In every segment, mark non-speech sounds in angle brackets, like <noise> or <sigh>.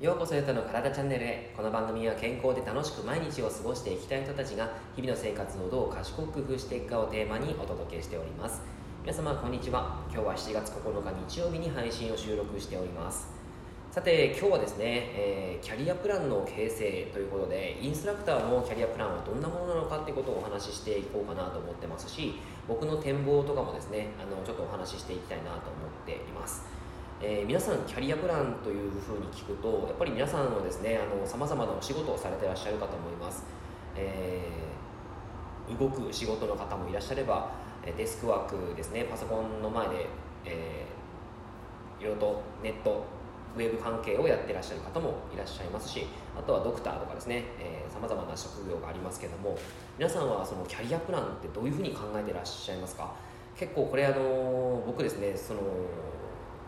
ようこそゆたの体チャンネルへ。この番組は健康で楽しく毎日を過ごしていきたい人たちが日々の生活をどう賢く工夫していくかをテーマにお届けしております。皆様こんにちは。今日は7月9日日曜日に配信を収録しております。さて今日はですね、えー、キャリアプランの形成ということでインストラクターのキャリアプランはどんなものなのかってことをお話ししていこうかなと思ってますし僕の展望とかもですねあのちょっとお話ししていきたいなと思っています。えー、皆さんキャリアプランというふうに聞くとやっぱり皆さんはですねさまざまなお仕事をされてらっしゃるかと思います、えー、動く仕事の方もいらっしゃればデスクワークですねパソコンの前で、えー、いろいろとネットウェブ関係をやってらっしゃる方もいらっしゃいますしあとはドクターとかですねさまざまな職業がありますけども皆さんはそのキャリアプランってどういうふうに考えてらっしゃいますか？結構これあの僕ですねその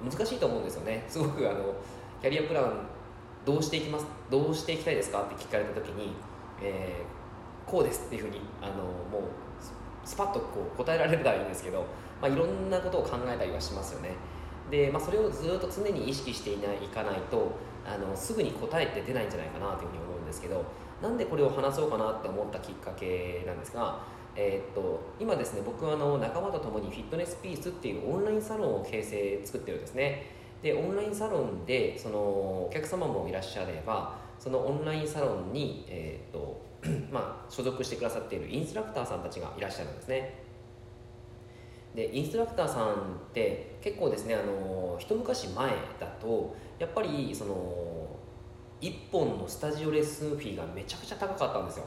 難しいと思うんですよね。すごくあのキャリアプランどうしていきますどうしていきたいですかって聞かれた時に、えー、こうですっていうふうにあのもうスパッとこう答えられるらいいんですけど、まあ、いろんなことを考えたりはしますよね。で、まあ、それをずっと常に意識していないいかないとあのすぐに答えって出ないんじゃないかなというふうに思うんですけどなんでこれを話そうかなって思ったきっかけなんですがえー、っと今ですね僕はあの仲間と共にフィットネスピースっていうオンラインサロンを形成作ってるんですね。でオンラインサロンでそのお客様もいらっしゃればそのオンラインサロンに、えー、っと <clears throat> まあ、所属してくださっているインストラクターさんたちがいらっしゃるんですね。でインストラクターさんって結構ですねあの一昔前だとやっぱりその1本のスタジオレッスンフィーがめちゃくちゃ高かったんですよ。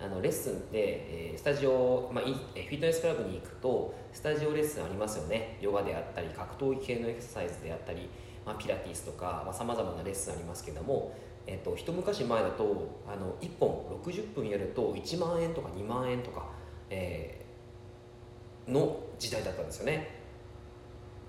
あのレッスンって、えー、スタジオ、まあ、フィットネスクラブに行くとスタジオレッスンありますよね。ヨガであったり格闘技系のエクササイズであったり、まあ、ピラティスとかさまざ、まなレッスンありますけども、えーと、一昔前だとあの1本60分やると1万円とか2万円とか、えー、の時代だったんですよね。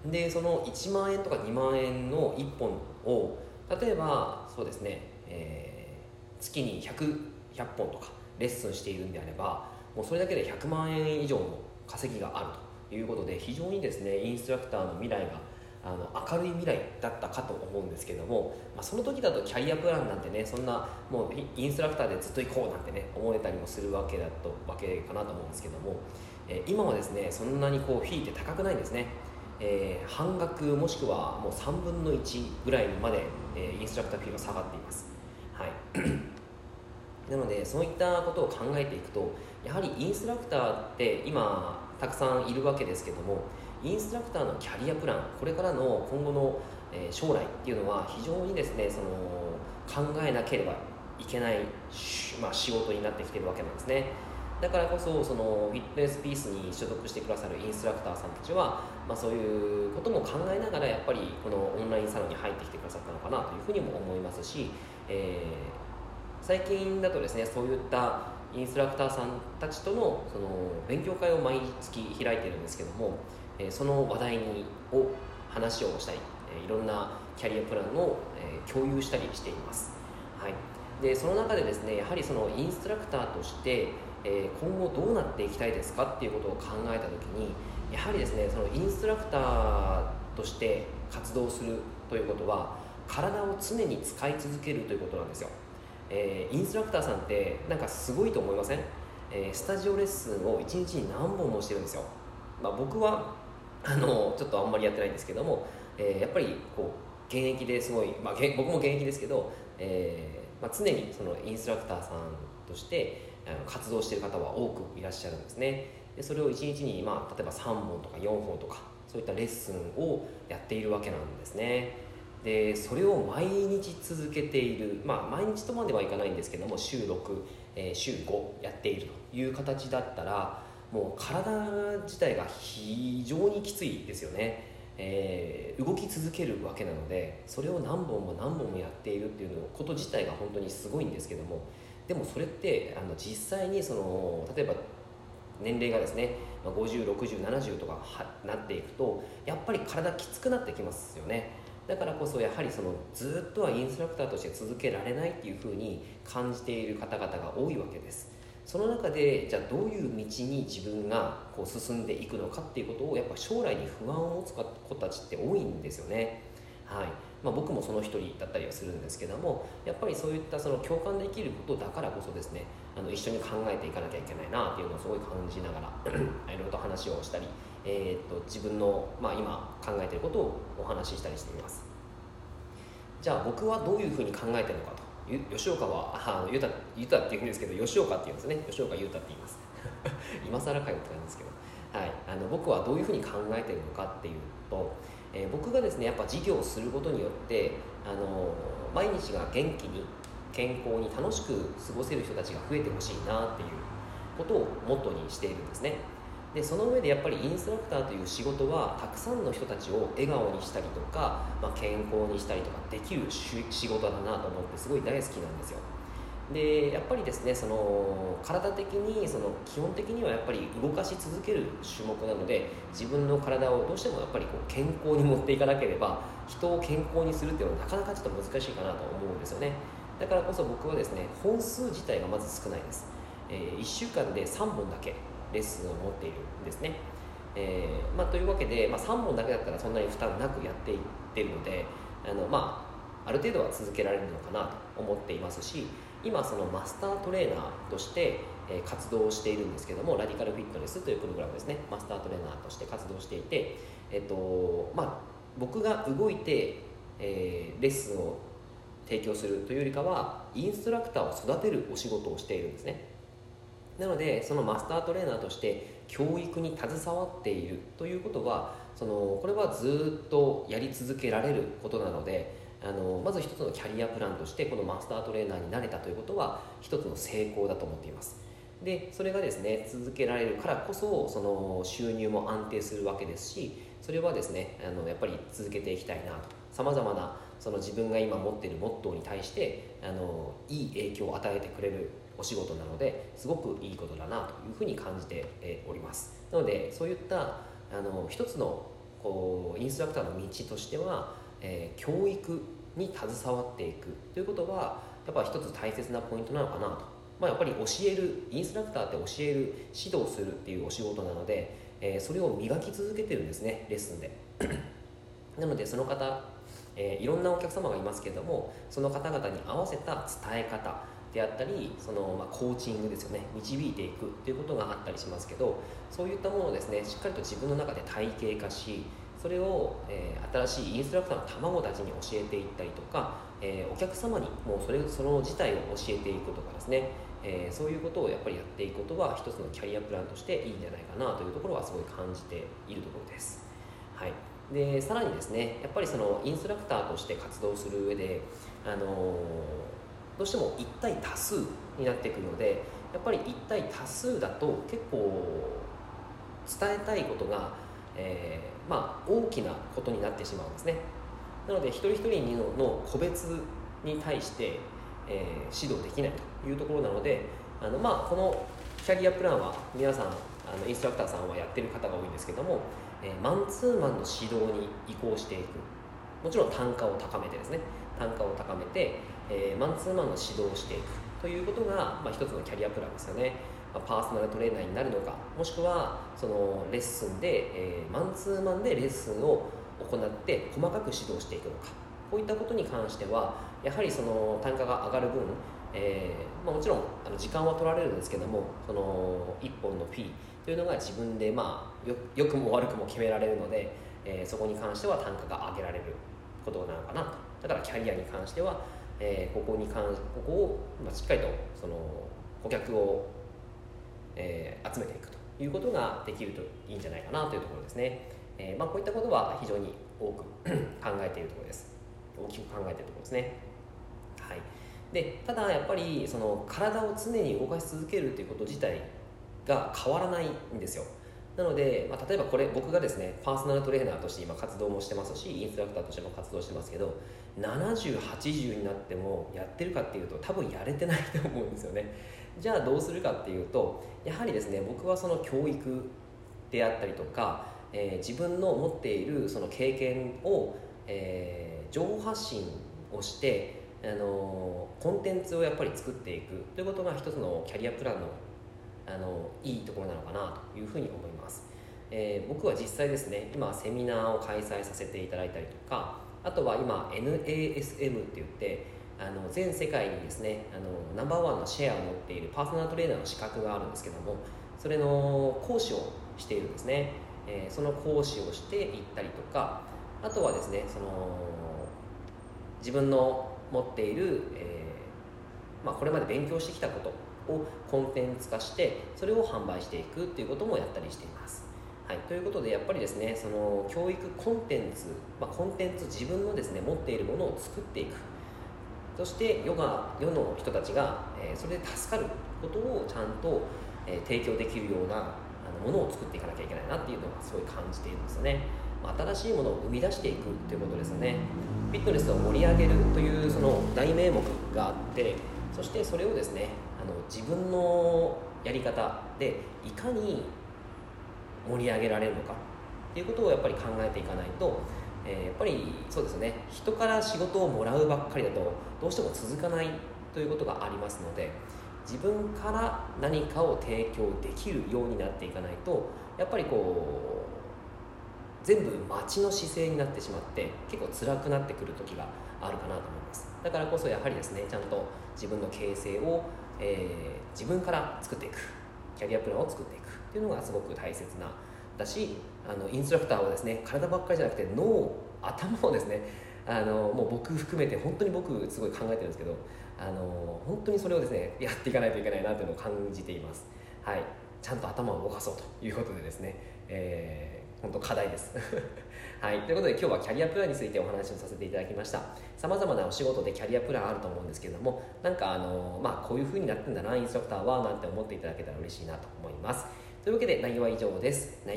でその1万円とか2万円の1本を例えばそうですね、えー、月に 100, 100本とかレッスンしているんであればもうそれだけで100万円以上の稼ぎがあるということで非常にですねインストラクターの未来があの明るい未来だったかと思うんですけども、まあ、その時だとキャリアプランなんてねそんなもうインストラクターでずっと行こうなんてね思えたりもするわけだとわけかなと思うんですけども、えー、今はですねそんなにこうフィーって高くないんですね、えー、半額もしくはもう3分の1ぐらいまで、えー、インストラクターフィーが下がっています。はい。なのでそういったことを考えていくとやはりインストラクターって今たくさんいるわけですけどもインストラクターのキャリアプランこれからの今後の将来っていうのは非常にですねその考えなければいけない、まあ、仕事になってきてるわけなんですね。だからこそそのフィットネスピースに所属してくださるインストラクターさんたちは、まあ、そういうことも考えながらやっぱりこのオンラインサロンに入ってきてくださったのかなというふうにも思いますし、えー最近だとですねそういったインストラクターさんたちとのその勉強会を毎月開いてるんですけども、えその話題にを話をしたり、えいろんなキャリアプランを、え共有したりしています、はい、でその中でですねやはりそのインストラクターとして、え今後どうなっていきたいですかっていうことを考えた時にやはりですねそのインストラクターとして活動するということは体を常に使い続けるということなんですよ。えー、インストラクターさんってなんかすごいと思いません、えー、スタジオレッスンを1日に何本もしてるんですよ、まあ、僕はあのちょっとあんまりやってないんですけども、えー、やっぱりこう現役ですごい、まあ、僕も現役ですけど、えーまあ、常にそのインストラクターさんとしてあの活動している方は多くいらっしゃるんですね。でそれを1日に、まあ、例えば3本とか4本とかそういったレッスンをやっているわけなんですね。でそれを毎日続けている、まあ、毎日とまではいかないんですけども週6、えー、週5やっているという形だったらもう体自体が非常にきついですよね、えー、動き続けるわけなのでそれを何本も何本もやっているっていうのこと自体が本当にすごいんですけどもでもそれってあの実際にその例えば年齢がですね506070とかなっていくとやっぱり体きつくなってきますよね。だからこそやはりそのずっとはインストラクターとして続けられないっていうふうに感じている方々が多いわけです。その中でじゃあどういう道に自分がこう進んでいくのかっていうことをやっぱ将来に不安を持つ子たちって多いんですよね。はい。まあ、僕もその一人だったりはするんですけどもやっぱりそういったその共感できることだからこそですねあの一緒に考えていかなきゃいけないなっていうのをすごい感じながら <clears throat> いろいろと話をしたり、えー、っと自分の、まあ、今考えていることをお話ししたりしています。じゃあ僕はどういうふうに考えてるのかと。吉岡はあのゆたゆたって言うんですけど吉岡って言うんですね。吉岡優太って言います。<laughs> 今更かよって感じですけど、はい、あの僕はどういうふうに考えてるのかっていうと、えー、僕がですねやっぱ事業をすることによってあの毎日が元気に健康に楽しく過ごせる人たちが増えてほしいなっていうことをモットーにしているんですね。でその上でやっぱりインストラクターという仕事はたくさんの人たちを笑顔にしたりとか、まあ、健康にしたりとかできる仕事だなと思ってすごい大好きなんですよ。でやっぱりですねその体的にその基本的にはやっぱり動かし続ける種目なので自分の体をどうしてもやっぱりこう健康に持っていかなければ人を健康にするっていうのはなかなかちょっと難しいかなと思うんですよね。だからこそ僕はですね本数自体がまず少ないです、えー、1週間で3本だけレッスンを持っているんですね。えーまあ、というわけで、まあ、3本だけだったらそんなに負担なくやっていってるのであの、まあ、ある程度は続けられるのかなと思っていますし今そのマスタートレーナーとして、え、活動しているんですけどもラディカルフィットネスというプログラムですねマスタートレーナーとして活動していて、えっとまあ、僕が動いて、えー、レッスンを提供するというよりかはインストラクターを育てるお仕事をしているんですねなのでそのマスタートレーナーとして教育に携わっているということはそのこれはずっとやり続けられることなのであのまず一つのキャリアプランとしてこのマスタートレーナーになれたということは一つの成功だと思っています。でそれがですね続けられるからこそその収入も安定するわけですしそれはですねあのやっぱり続けていきたいなと。さまざまなその自分が今持っているモットーに対してあのいい影響を与えてくれるお仕事なのですごくいいことだなというふうに感じております。なのでそういったあの一つのこうインストラクターの道としては、えー、教育に携わっていくということはやっぱ一つ大切なポイントなのかなと、まあ、やっぱり教えるインストラクターって教える指導するっていうお仕事なので、えー、それを磨き続けてるんですねレッスンで。<clears throat> なのでその方、えー、いろんなお客様がいますけれどもその方々に合わせた伝え方であったりその、まあ、コーチングですよね。導いていくっていうことがあったりしますけどそういったものをですねしっかりと自分の中で体系化しそれを、えー、新しいインストラクターの卵たちに教えていったりとか、えー、お客様にもうそれその自体を教えていくとかですね、えー、そういうことをやっぱりやっていくことは一つのキャリアプランとしていいんじゃないかなというところはすごい感じているところです。はい。でさらにですねやっぱりそのインストラクターとして活動する上で、あのどうしても1対多数になってくのでやっぱり1対多数だと結構伝えたいことが、えー、まあ、大きなことになってしまうんですね。なので一人一人の個別に対して、えー、指導できないというところなのであの、まあ、このキャリアプランは皆さんあのインストラクターさんはやってる方が多いんですけども、えー、マンツーマンの指導に移行していく。もちろん単価を高めてですね。単価を高めて、えー、マンツーマンの指導をしていくということが、まあ、一つのキャリアプランですよね、まあ、パーソナルトレーナーになるのかもしくはそのレッスンで、えー、マンツーマンでレッスンを行って細かく指導していくのか。こういったことに関してはやはりその単価が上がる分、えーまあ、もちろんあの時間は取られるんですけどもその1本の P というのが自分で、まあ、よよくも悪くも決められるので、えー、そこに関しては単価が上げられることなのかなと。だからキャリアに関しては、えー、ここに関ここを、まあ、しっかりとその顧客を、えー、集めていくということができるといいんじゃないかなというところですね、えーまあ、こういったことは非常に多く <coughs> 考えているところです。大きく考えているところですね。はい。でただやっぱりその体を常に動かし続けるということ自体が変わらないんですよ。なので、まあ、例えばこれ僕がですねパーソナルトレーナーとして今活動もしてますしインストラクターとしても活動してますけど7080になってもやってるかっていうと多分やれてないと思うんですよね。じゃあどうするかっていうとやはりですね僕はその教育であったりとか、えー、自分の持っているその経験を、えー、情報発信をしてあのコンテンツをやっぱり作っていく。ということが一つのキャリアプランのあのいいところなのかなというふうに思います、えー、僕は実際ですね今セミナーを開催させていただいたりとか、あとは今 NASM って言ってあの全世界にですねあのナンバーワンのシェアを持っているパーソナルトレーナーの資格があるんですけどもそれの講師をしているんですね、えー、その講師をしていったりとかあとはですねその自分の持っている、えーまあ、これまで勉強してきたことをコンテンツ化してそれを販売していくっていうこともやったりしています。はい、ということでやっぱりですねその教育コンテンツ、まあ、コンテンツ自分のですね持っているものを作っていく。そして世が世の人たちが、えー、それで助かることをちゃんと、えー、提供できるようなあのものを作っていかなきゃいけないなっていうのがすごい感じているんですよね、まあ、新しいものを生み出していくっていうことですよね。フィットネスを盛り上げるというその大名目があってそしてそれをですねあの自分のやり方でいかに盛り上げられるのか？っていうことをやっぱり考えていかないと、えー、やっぱりそうですね。人から仕事をもらうばっかりだとどうしても続かないということがありますので自分から何かを提供できるようになっていかないとやっぱりこう全部待ちの姿勢になってしまって結構辛くなってくる時があるかなと思います。だからこそやはりですねちゃんと自分の形成を、えー、自分から作っていく。キャリアプランを作っていく。っていうのがすごく大切なだしあのインストラクターはですね体ばっかりじゃなくて脳頭をですねあのもう僕含めて本当に僕すごい考えてるんですけどあの本当にそれをですねやっていかないといけないなというのを感じています。はい。ちゃんと頭を動かそうということでですね、えー、本当課題です。<laughs> はい、ということで今日はキャリアプランについてお話をさせていただきました。さまざまなお仕事でキャリアプランあると思うんですけれどもなんかあの、まあ、こういう風になってんだなインストラクターはなんて思っていただけたら嬉しいなと思います。というわけで内容は以上です。